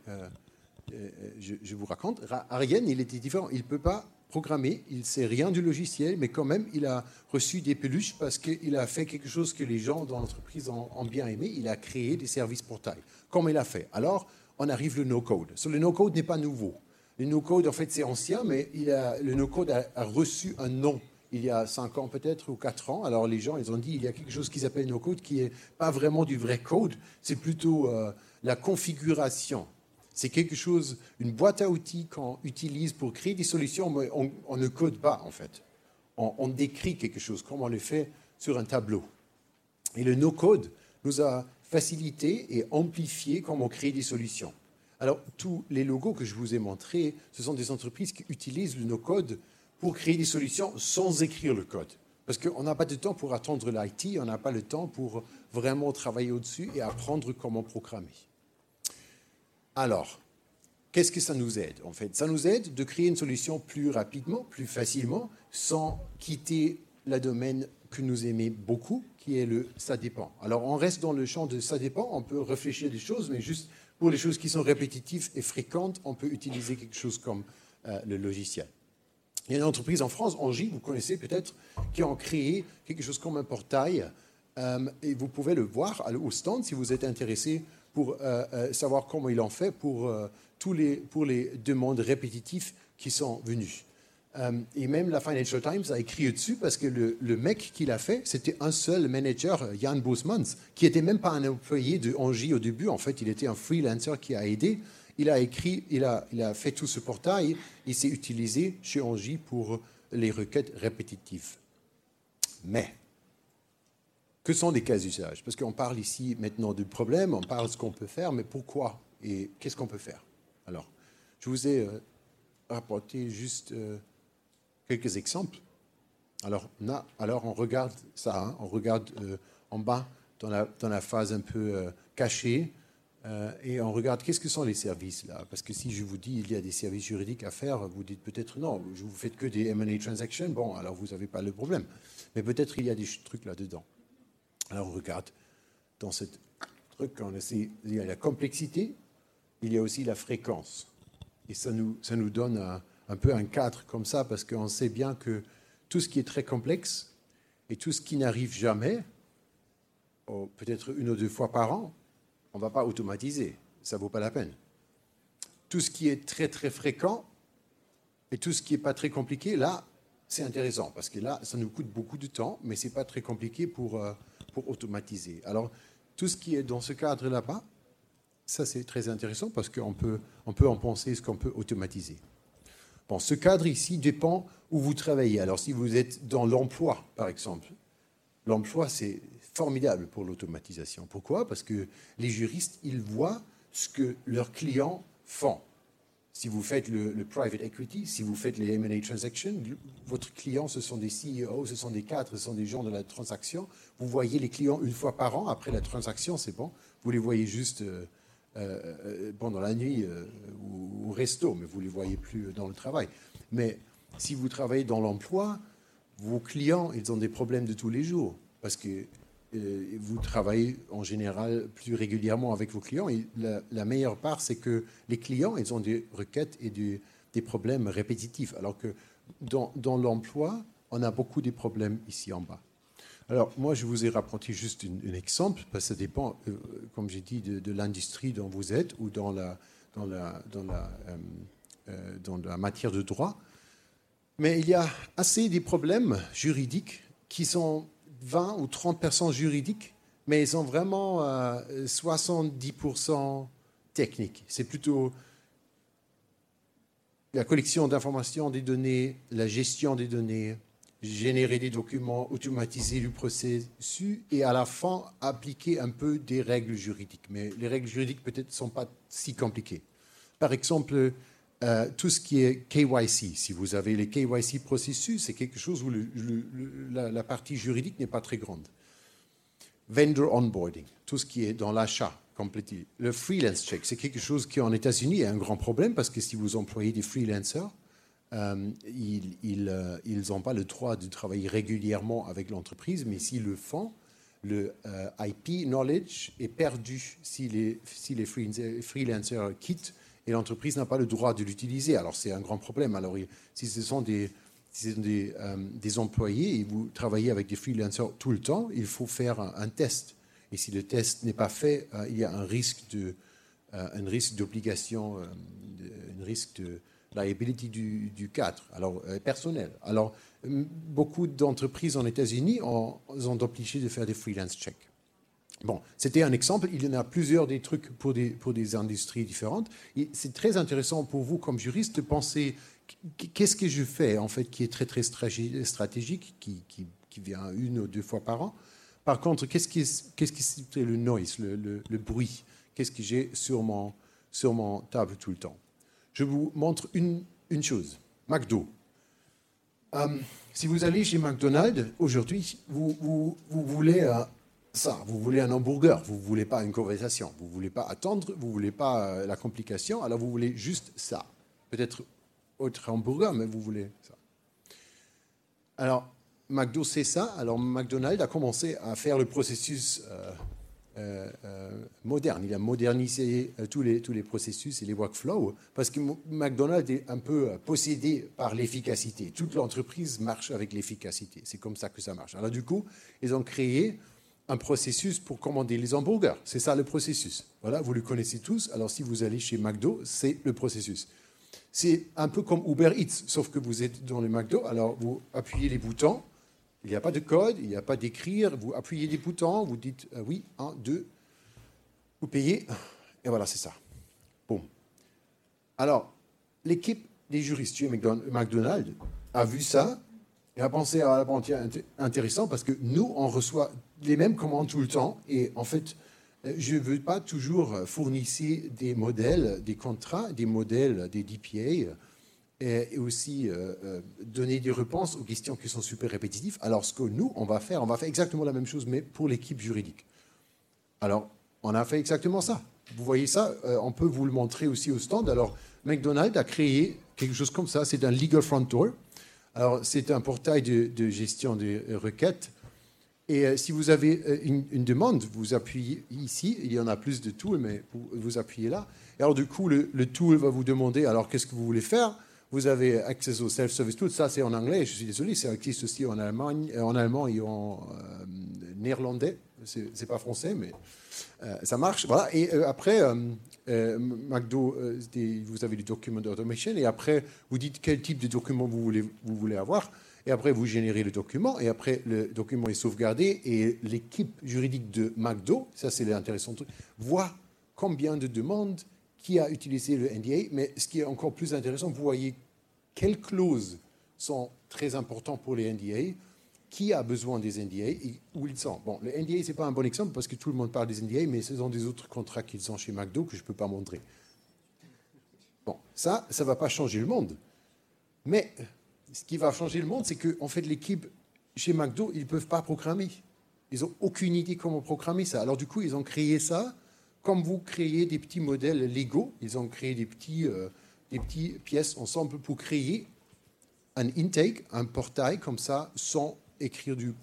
euh, raconte, Ariane, il était différent. Il ne peut pas programmer, il ne sait rien du logiciel, mais quand même, il a reçu des peluches parce qu'il a fait quelque chose que les gens dans l'entreprise ont, bien aimé. Il a créé des services portails. Comment il a fait? Alors, on arrive le no-code. le no-code n'est pas nouveau. Le no-code, en fait, c'est ancien, mais le no-code a, reçu un nom il y a 5 ans peut-être ou 4 ans. Alors les gens, ils ont dit, il y a quelque chose qui s'appelle no-code qui n'est pas vraiment du vrai code, c'est plutôt euh, la configuration. C'est quelque chose, une boîte à outils qu'on utilise pour créer des solutions, mais on, ne code pas en fait. On, décrit quelque chose comme on le fait sur un tableau. Et le no-code nous a facilité et amplifié comment on crée des solutions. Alors, tous les logos que je vous ai montrés, ce sont des entreprises qui utilisent le no-code pour créer des solutions sans écrire le code. Parce qu'on n'a pas de temps pour attendre l'IT, on n'a pas le temps pour vraiment travailler au-dessus et apprendre comment programmer. Alors, qu'est-ce que ça nous aide En fait, ça nous aide de créer une solution plus rapidement, plus facilement, sans quitter le domaine que nous aimons beaucoup, qui est le ça dépend. Alors, on reste dans le champ de ça dépend, on peut réfléchir des choses, mais juste pour les choses qui sont répétitives et fréquentes, on peut utiliser quelque chose comme euh, le logiciel. Il y a une entreprise en France, Angie, vous connaissez peut-être, qui ont créé quelque chose comme un portail. Euh, et vous pouvez le voir au stand si vous êtes intéressé pour euh, savoir comment il en fait pour, tous les, pour les demandes répétitives qui sont venues. Et même la Financial Times a écrit dessus parce que le, mec qui l'a fait, c'était un seul manager, Jan Bousmans, qui n'était même pas un employé de Angie au début. En fait, il était un freelancer qui a aidé. Il a écrit, il a, fait tout ce portail. Il s'est utilisé chez Angie pour les requêtes répétitives. Mais que sont les cas d'usage? Parce qu'on parle ici maintenant du problème, on parle de ce qu'on peut faire, mais pourquoi et qu'est-ce qu'on peut faire? Alors, je vous ai euh, apporté juste euh, quelques exemples. Alors, alors on regarde ça, hein, on regarde euh, en bas dans la, dans la, phase un peu cachée, et on regarde qu'est-ce que sont les services là. Parce que si je vous dis il y a des services juridiques à faire, vous dites peut-être non, je vous faites que des M&A transactions, bon, alors vous n'avez pas le problème. Mais peut-être il y a des trucs là-dedans. Alors on regarde dans ce truc, il y a la complexité, il y a aussi la fréquence. Et ça nous, ça nous donne un, peu un cadre comme ça, parce qu'on sait bien que tout ce qui est très complexe et tout ce qui n'arrive jamais, peut-être une ou deux fois par an, on ne va pas automatiser. Ça ne vaut pas la peine. Tout ce qui est très très fréquent et tout ce qui n'est pas très compliqué, là, c'est intéressant, parce que là, ça nous coûte beaucoup de temps, mais ce n'est pas très compliqué pour... Euh, pour automatiser. Alors, tout ce qui est dans ce cadre là-bas, ça c'est très intéressant parce qu'on peut, on peut en penser ce qu'on peut automatiser. Bon, ce cadre ici dépend où vous travaillez. Alors, si vous êtes dans l'emploi, par exemple, l'emploi c'est formidable pour l'automatisation. Pourquoi? Parce que les juristes, ils voient ce que leurs clients font. Si vous faites le, private equity, si vous faites les M&A transactions, votre client, ce sont des CEO, ce sont des cadres, ce sont des gens de la transaction. Vous voyez les clients une fois par an. Après la transaction, c'est bon. Vous les voyez juste euh, euh, pendant la nuit euh, ou au resto, mais vous ne les voyez plus dans le travail. Mais si vous travaillez dans l'emploi, vos clients, ils ont des problèmes de tous les jours. Parce que euh, vous travaillez en général plus régulièrement avec vos clients. La, meilleure part, c'est que les clients, ils ont des requêtes et des problèmes répétitifs. Alors que dans, l'emploi, on a beaucoup de problèmes ici en bas. Alors, moi, je vous ai rapporté juste un exemple, parce que ça dépend, euh, comme j'ai dit, de, l'industrie dont vous êtes ou la, euh, dans la matière de droit. Mais il y a assez de problèmes juridiques qui sont 20 ou 30 personnes juridiques, mais ils sont vraiment 70% euh, techniques. C'est plutôt la collection d'informations des données, la gestion des données, générer des documents, automatiser le processus et à la fin appliquer un peu des règles juridiques. Mais les règles juridiques peut-être ne sont pas si compliquées. Par exemple, euh, tout ce qui est KYC, si vous avez les KYC processus, c'est quelque chose où la, partie juridique n'est pas très grande. Vendor onboarding, tout ce qui est dans l'achat. Le freelance check, c'est quelque chose qui en États-Unis est un grand problème parce que si vous employez des freelancers, euh, ils n'ont euh, pas le droit de travailler régulièrement avec l'entreprise, mais s'ils le font, le IP knowledge est perdu si les, freelancers quittent et l'entreprise n'a pas le droit de l'utiliser. Alors c'est un grand problème. Alors si ce sont des, euh, employés et vous travaillez avec des freelancers tout le temps, il faut faire un, test. Et si le test n'est pas fait, euh, il y a euh, un risque d'obligation, un risque de liability du, du cadre, alors personnel. Alors beaucoup d'entreprises en États-Unis ont, ont obligé de faire des freelance checks. Bon, c'était un exemple. Il y en a plusieurs des trucs pour des, industries différentes. C'est très intéressant pour vous, comme juriste, de penser qu'est-ce que je fais, en fait, qui est très, très stratégique, qui, vient une ou deux fois par an. Par contre, qu'est-ce qui qu'est-ce le noise, le, bruit Qu'est-ce que j'ai sur mon table tout le temps? Je vous montre une, une chose. McDo. Euh, si vous allez chez McDonald's aujourd'hui, vous, vous, voulez euh, ça. Vous voulez un hamburger, vous ne voulez pas une conversation, vous ne voulez pas attendre, vous ne voulez pas euh, la complication, alors vous voulez juste ça. Peut-être autre hamburger, mais vous voulez ça. Alors, McDo c'est ça. Alors, McDonald's a commencé à faire le processus euh, euh, moderne. Il a modernisé tous, les, tous les processus et les workflows parce que McDonald's est un peu possédé par l'efficacité. Toute l'entreprise marche avec l'efficacité. C'est comme ça que ça marche. Alors, du coup, ils ont créé un processus pour commander les hamburgers. C'est ça le processus. Voilà, vous le connaissez tous. Alors si vous allez chez McDo, c'est le processus. C'est un peu comme Uber Eats, sauf que vous êtes dans le McDo. Alors vous appuyez les boutons. Il n'y a pas de code, il n'y a pas d'écrire. Vous appuyez les boutons, vous dites euh, oui, un, deux. Vous payez. Et voilà, c'est ça. Bon. Alors, l'équipe des juristes chez McDonald's a vu ça et a pensé à la banque intéressant parce que nous, on reçoit les mêmes commandes tout le temps. Et en fait, euh, je ne veux pas toujours fournir des modèles, des contrats, des modèles, des DPA, et aussi euh, euh, donner des réponses aux questions qui sont super répétitives. Alors, ce que nous, on va faire, on va faire exactement la même chose, mais pour l'équipe juridique. Alors, on a fait exactement ça. Vous voyez ça, on peut vous le montrer aussi au stand. Alors, McDonald's a créé quelque chose comme ça. C'est un legal front door. Alors, c'est un portail de, de gestion des requêtes et euh, si vous avez euh, une, demande, vous appuyez ici, il y en a plus de tools, mais vous appuyez là. Et alors du coup, le, tool va vous demander, alors qu'est-ce que vous voulez faire? Vous avez accès au self-service. Tool, ça c'est en anglais, je suis désolé, ça existe aussi en, Allemagne, euh, en allemand et en néerlandais, c'est pas français, mais ça marche. Voilà. Et après, McDo, vous avez du document automation, et après, vous dites quel type de document vous voulez, vous voulez avoir. Et après vous générez le document, et après le document est sauvegardé, et l'équipe juridique de McDo, ça c'est l'intéressant truc, voit combien de demandes, qui a utilisé le NDA, mais ce qui est encore plus intéressant, vous voyez quelles clauses sont très importantes pour les NDA, qui a besoin des NDA et où ils sont? Bon, le NDA, ce n'est pas un bon exemple parce que tout le monde parle des NDA, mais ce sont des autres contrats qu'ils ont chez McDo que je ne peux pas montrer. Bon, ça, ça ne va pas changer le monde. Mais ce qui va changer le monde, c'est qu'en fait, l'équipe chez McDo, ils ne peuvent pas programmer. Ils n'ont aucune idée comment programmer ça. Alors du coup, ils ont créé ça comme vous créez des petits modèles Lego. Ils ont créé des petits, euh, des petits pièces ensemble pour créer un intake, un portail comme ça, sans écrire du,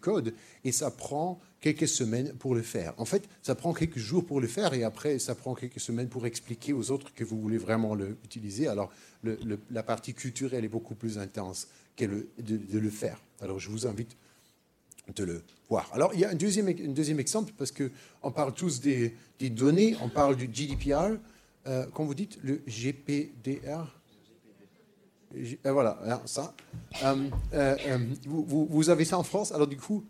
code. Et ça prend quelques semaines pour le faire. En fait, ça prend quelques jours pour le faire et après, ça prend quelques semaines pour expliquer aux autres que vous voulez vraiment l'utiliser. Alors, la partie culturelle est beaucoup plus intense que de, le faire. Alors, je vous invite de le voir. Alors, il y a un deuxième exemple parce qu'on parle tous des, données, on parle du GDPR. Euh, quand vous dites le GPDR, euh, voilà, hein, ça. Euh, vous, avez ça en France, alors du coup,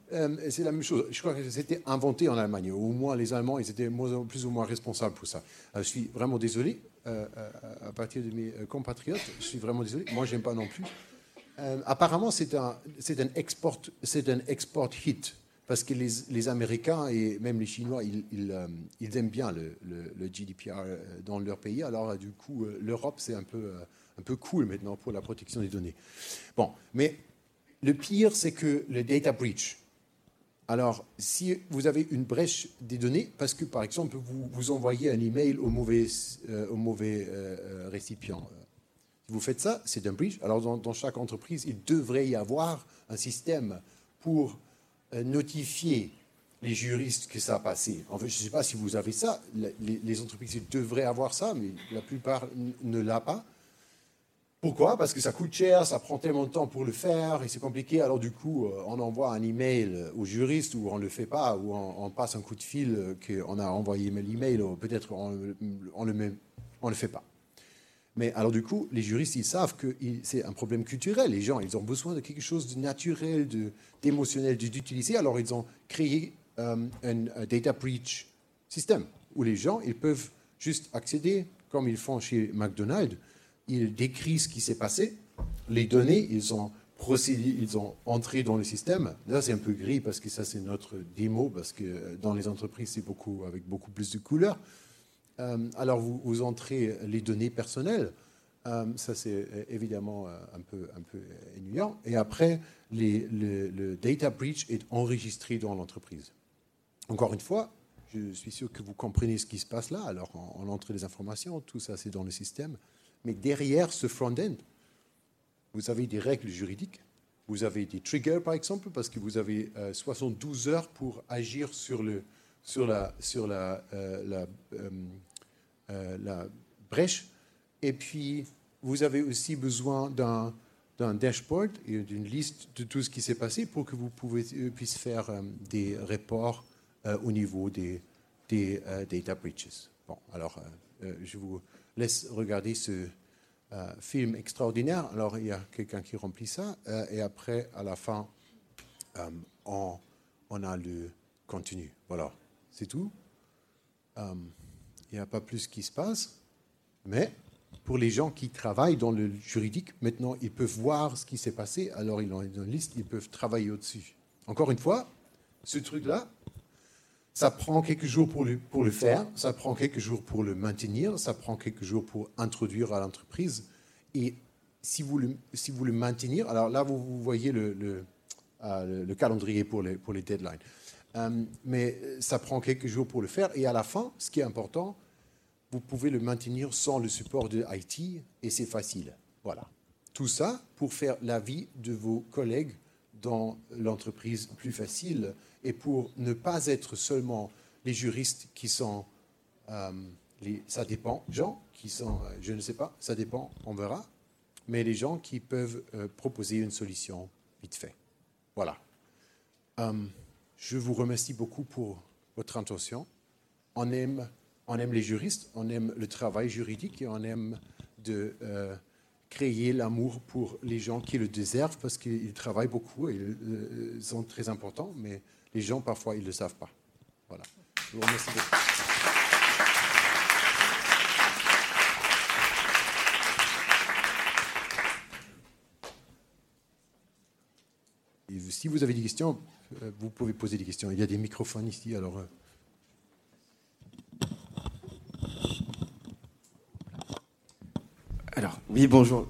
c'est la même chose. Je crois que c'était inventé en Allemagne. Au moins, les Allemands, ils étaient plus ou moins responsables pour ça. je suis vraiment désolé, à partir de mes compatriotes, je suis vraiment désolé. Moi, j'aime pas non plus. Apparemment, c'est un, un, export, un export hit, parce que les, Américains et même les Chinois, ils, euh, aiment bien le, le, GDPR euh, dans leur pays. Alors, du coup, l'Europe, c'est un peu, un peu cool maintenant pour la protection des données. Bon, mais le pire, c'est que le data breach. Alors, si vous avez une brèche des données, parce que par exemple, vous, envoyez un email au mauvais, au mauvais récipient, vous faites ça, c'est un breach. Alors, dans, chaque entreprise, il devrait y avoir un système pour euh, notifier les juristes que ça a passé. En fait, je ne sais pas si vous avez ça. Les, entreprises devraient avoir ça, mais la plupart ne l'a pas. Pourquoi? Parce que ça coûte cher, ça prend tellement de temps pour le faire et c'est compliqué. Alors du coup, euh, on envoie un email au juriste ou on ne le fait pas ou on, passe un coup de fil euh, qu'on a envoyé l'email ou peut-être on ne on le fait pas. Mais alors du coup, les juristes, ils savent que c'est un problème culturel. Les gens, ils ont besoin de quelque chose de naturel, d'émotionnel, d'utiliser. Alors ils ont créé euh, un, data breach system où les gens, ils peuvent juste accéder, comme ils font chez McDonald's. Ils décrivent ce qui s'est passé, les données, ils ont procédé, ils ont entré dans le système. Là, c'est un peu gris parce que ça, c'est notre démo, parce que dans les entreprises, c'est beaucoup avec beaucoup plus de couleurs. Euh, alors, vous, entrez les données personnelles. Euh, ça, c'est évidemment euh, un peu, un ennuyant. Et après, le, data breach est enregistré dans l'entreprise. Encore une fois, je suis sûr que vous comprenez ce qui se passe là. Alors, on, entre les informations, tout ça, c'est dans le système. Mais derrière ce front-end, vous avez des règles juridiques. Vous avez des triggers, par exemple, parce que vous avez 72 heures pour agir sur, le, sur la, sur la, la brèche. Et puis, vous avez aussi besoin d'un d'un dashboard et d'une liste de tout ce qui s'est passé pour que vous euh, puissiez faire euh, des reports au niveau des, des data breaches. Bon, alors, je vous laisse regarder ce film extraordinaire. Alors, il y a quelqu'un qui remplit ça. et après, à la fin, on, on, a le contenu. Voilà, c'est tout il n'y a pas plus qui se passe. Mais pour les gens qui travaillent dans le juridique, maintenant, ils peuvent voir ce qui s'est passé, alors ils ont une liste, ils peuvent travailler au-dessus. Encore une fois, ce truc-là, ça prend quelques jours pour le, faire, ça prend quelques jours pour le maintenir, ça prend quelques jours pour introduire à l'entreprise. Et si vous, le, si alors là, vous, voyez euh, le, calendrier pour les, pour les deadlines. Euh, mais ça prend quelques jours pour le faire. Et à la fin, ce qui est important, vous pouvez le maintenir sans le support de IT et c'est facile. Voilà. Tout ça pour faire la vie de vos collègues dans l'entreprise plus facile et pour ne pas être seulement les juristes qui sont, euh, les, ça dépend, gens qui sont, euh, je ne sais pas, ça dépend, on verra, mais les gens qui peuvent proposer une solution vite fait. Voilà. Je vous remercie beaucoup pour votre intention. On aime, on aime les juristes, on aime le travail juridique et on aime de euh, créer l'amour pour les gens qui le déservent parce qu'ils travaillent beaucoup et ils euh, sont très importants, mais les gens, parfois, ils ne le savent pas. Voilà. Je vous remercie beaucoup. si vous avez des questions, vous pouvez poser des questions. Il y a des microphones ici, alors. Euh. Oui, bonjour.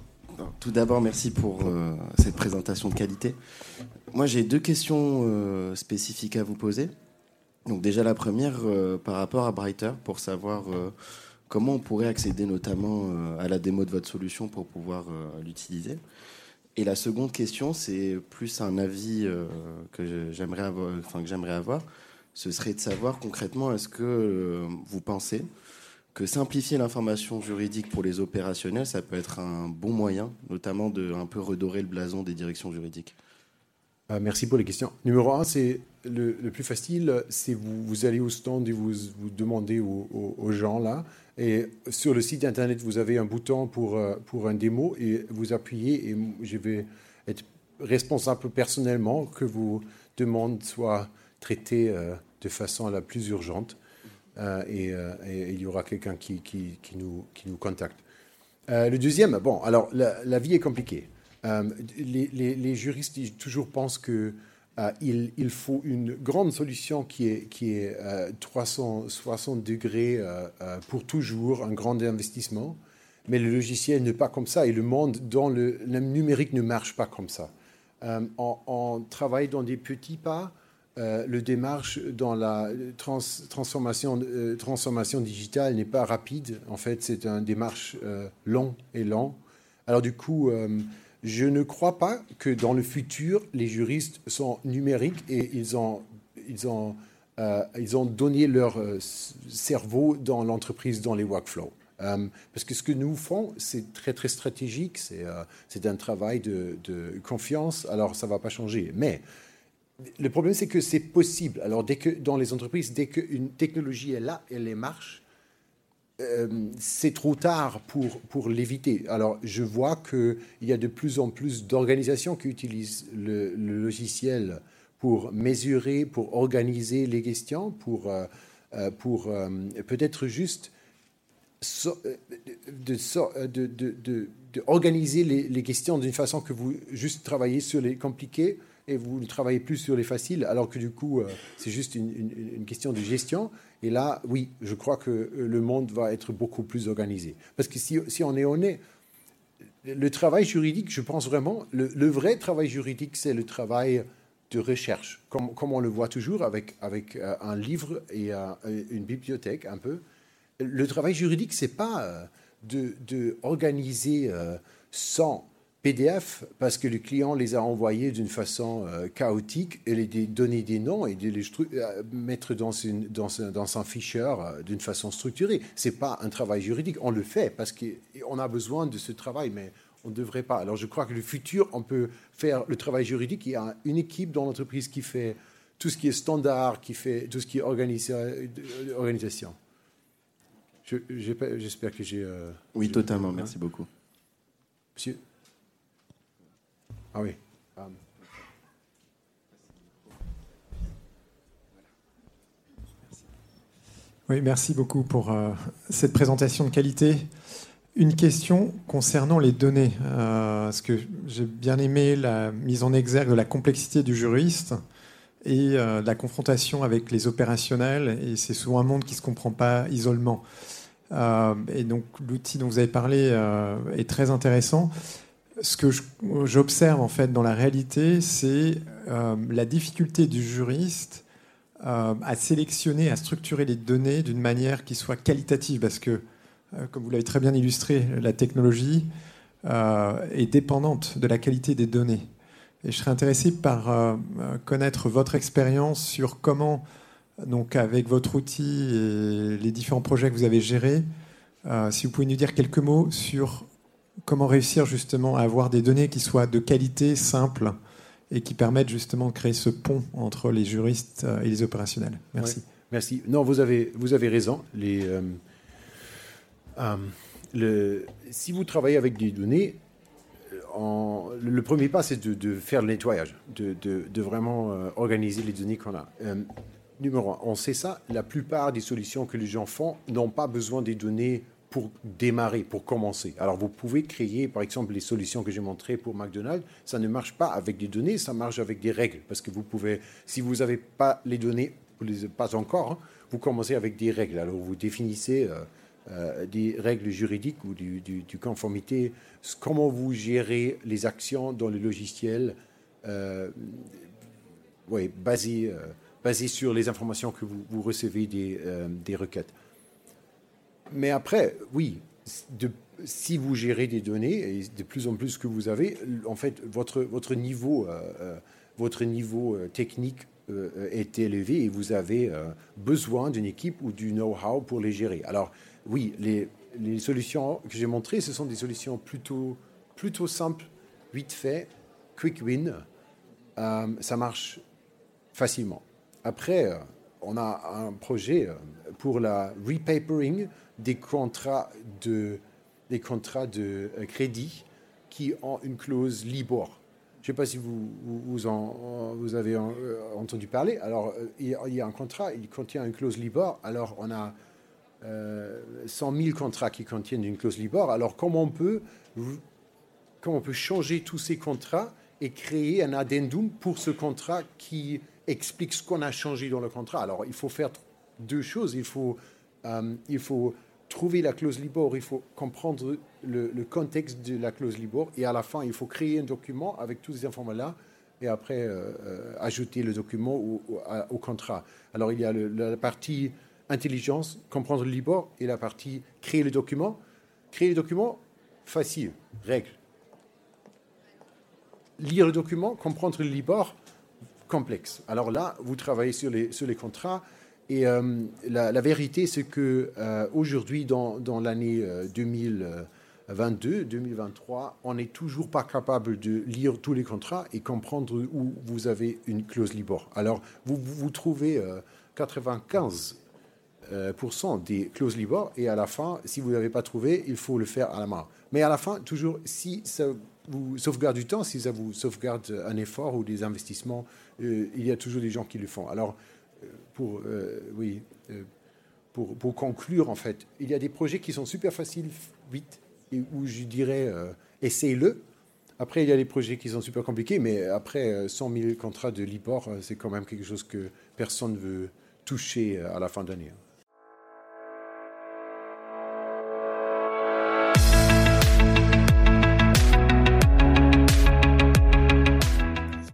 Tout d'abord, merci pour euh, cette présentation de qualité. Moi, j'ai deux questions spécifiques à vous poser. Donc, déjà, la première, par rapport à Brighter, pour savoir comment on pourrait accéder notamment à la démo de votre solution pour pouvoir l'utiliser. Et la seconde question, c'est plus un avis euh, que j'aimerais avoir, enfin, que j'aimerais avoir. Ce serait de savoir concrètement, est-ce que euh, vous pensez que simplifier l'information juridique pour les opérationnels, ça peut être un bon moyen, notamment de un peu redorer le blason des directions juridiques? Ah, Merci pour les questions. Numéro un, c'est le, plus facile, c'est vous, allez au stand et vous, vous demandez aux gens là, et sur le site internet, vous avez un bouton pour, euh, pour un démo et vous appuyez et je vais être responsable personnellement que vos demandes soient traitées euh, de façon la plus urgente euh, et, il y aura quelqu'un qui, qui, qui, nous, qui nous contacte. le deuxième, bon, alors la, vie est compliquée. Les, les, juristes toujours pensent que il, faut une grande solution qui est, qui est 360 degrés pour toujours, un grand investissement. Mais le logiciel n'est pas comme ça et le monde dans le, numérique ne marche pas comme ça. Euh, on, travaille dans des petits pas. Euh, le démarche dans la transformation, euh, transformation digitale n'est pas rapide. En fait, c'est un démarche long et lent. Alors du coup, je ne crois pas que dans le futur, les juristes sont numériques et ils ont, ils ont, ils ont donné leur cerveau dans l'entreprise, dans les workflows. Euh, parce que ce que nous faisons, c'est très très stratégique, c'est euh, un travail de, confiance, alors ça ne va pas changer. Mais le problème, c'est que c'est possible. Alors dès que dans les entreprises, dès qu'une technologie est là, elle marche, euh, c'est trop tard pour, pour l'éviter. Alors je vois qu'il y a de plus en plus d'organisations qui utilisent le, logiciel pour mesurer, pour organiser les questions, pour, pour peut-être juste de, de, de, organiser les, les questions d'une façon que vous juste travaillez sur les compliqués et vous ne travaillez plus sur les faciles, alors que du coup, euh, c'est juste une, question de gestion. Et là, oui, je crois que le monde va être beaucoup plus organisé. Parce que si, on est honnête, le travail juridique, je pense vraiment, le, vrai travail juridique, c'est le travail de recherche, comme, on le voit toujours avec, avec euh, un livre et une bibliothèque un peu le travail juridique, c'est pas euh, de, de organiser 100 euh, PDF parce que le client les a envoyés d'une façon euh, chaotique et les donner des noms et de les mettre dans, une, dans, un, dans un fichier d'une façon structurée. C'est pas un travail juridique. On le fait parce qu'on a besoin de ce travail, mais on ne devrait pas. Alors je crois que le futur, on peut faire le travail juridique. Il y a une équipe dans l'entreprise qui fait tout ce qui est standard, qui fait tout ce qui est organisation. J'espère que j'ai. Euh, oui, totalement. Merci beaucoup. Monsieur. Ah oui. Oui, merci beaucoup pour euh, cette présentation de qualité. Une question concernant les données, euh, parce que j'ai bien aimé la mise en exergue de la complexité du juriste et la confrontation avec les opérationnels, et c'est souvent un monde qui ne se comprend pas isolement. Euh, et donc l'outil dont vous avez parlé euh, est très intéressant. Ce que j'observe en fait dans la réalité, c'est euh, la difficulté du juriste à sélectionner, à structurer les données d'une manière qui soit qualitative, parce que, comme vous l'avez très bien illustré, la technologie est dépendante de la qualité des données. Et je serais intéressé par connaître votre expérience sur comment donc avec votre outil et les différents projets que vous avez gérés, euh, si vous pouvez nous dire quelques mots sur comment réussir justement à avoir des données qui soient de qualité, simples et qui permettent justement de créer ce pont entre les juristes euh, et les opérationnels. Merci. merci. Non, vous avez, vous avez raison. Euh, le, si vous travaillez avec des données, le premier pas, c'est de, faire le nettoyage, de vraiment organiser les données qu'on a numéro un, on sait ça, la plupart des solutions que les gens font n'ont pas besoin des données pour démarrer, pour commencer. Alors vous pouvez créer, par exemple, les solutions que j'ai montrées pour McDonald's, ça ne marche pas avec des données, ça marche avec des règles, parce que vous pouvez, si vous n'avez pas les données, vous pas encore, hein, vous commencez avec des règles. Alors vous définissez euh, euh, des règles juridiques ou du, conformité, comment vous gérez les actions dans le logiciel, euh, basé basé sur les informations que vous, recevez des, euh, des, requêtes. Mais après, oui, si vous gérez des données, et de plus en plus que vous avez, en fait, votre, votre niveau, euh, euh, votre niveau technique est élevé et vous avez besoin d'une équipe ou du know-how pour les gérer. Alors, oui, les, les solutions que j'ai montrées, ce sont des solutions plutôt, plutôt simples, vite fait, quick win. ça marche facilement. Après, euh, on a un projet euh, pour la repapering des contrats de, des contrats de euh, crédit qui ont une clause LIBOR. Je ne sais pas si vous, vous, en, avez entendu parler. Alors, il y a un contrat, il contient une clause LIBOR. Alors, on a 100 000 contrats qui contiennent une clause LIBOR. Alors, comment on peut comment on peut changer tous ces contrats et créer un addendum pour ce contrat qui explique ce qu'on a changé dans le contrat? Alors, il faut faire deux choses. Il faut, euh, il faut trouver la clause Libor, il faut comprendre le, contexte de la clause Libor, et à la fin, il faut créer un document avec tous ces informations-là, et après euh, euh, ajouter le document au, contrat. Alors, il y a la partie intelligence, comprendre le Libor, et la partie créer le document. Créer le document, facile, règle. Lire le document, comprendre le Libor, complexe. Alors là, vous travaillez sur les contrats, et euh, la, vérité, c'est que euh, aujourd'hui, dans, l'année 2022, 2023, on n'est toujours pas capable de lire tous les contrats et comprendre où vous avez une clause Libor. Alors, vous, trouvez 95% euh, des clauses Libor et à la fin, si vous n'avez pas trouvé, il faut le faire à la main. Mais à la fin, toujours, si ça vous sauvegarde du temps, si ça vous sauvegarde un effort ou des investissements, il y a toujours des gens qui le font. Alors, pour, euh, oui, euh, pour, pour, conclure, en fait, il y a des projets qui sont super faciles, vite, et où je dirais, euh, essayez-le. Après, il y a des projets qui sont super compliqués, mais après 100 000 contrats de Libor, c'est quand même quelque chose que personne ne veut toucher à la fin d'année.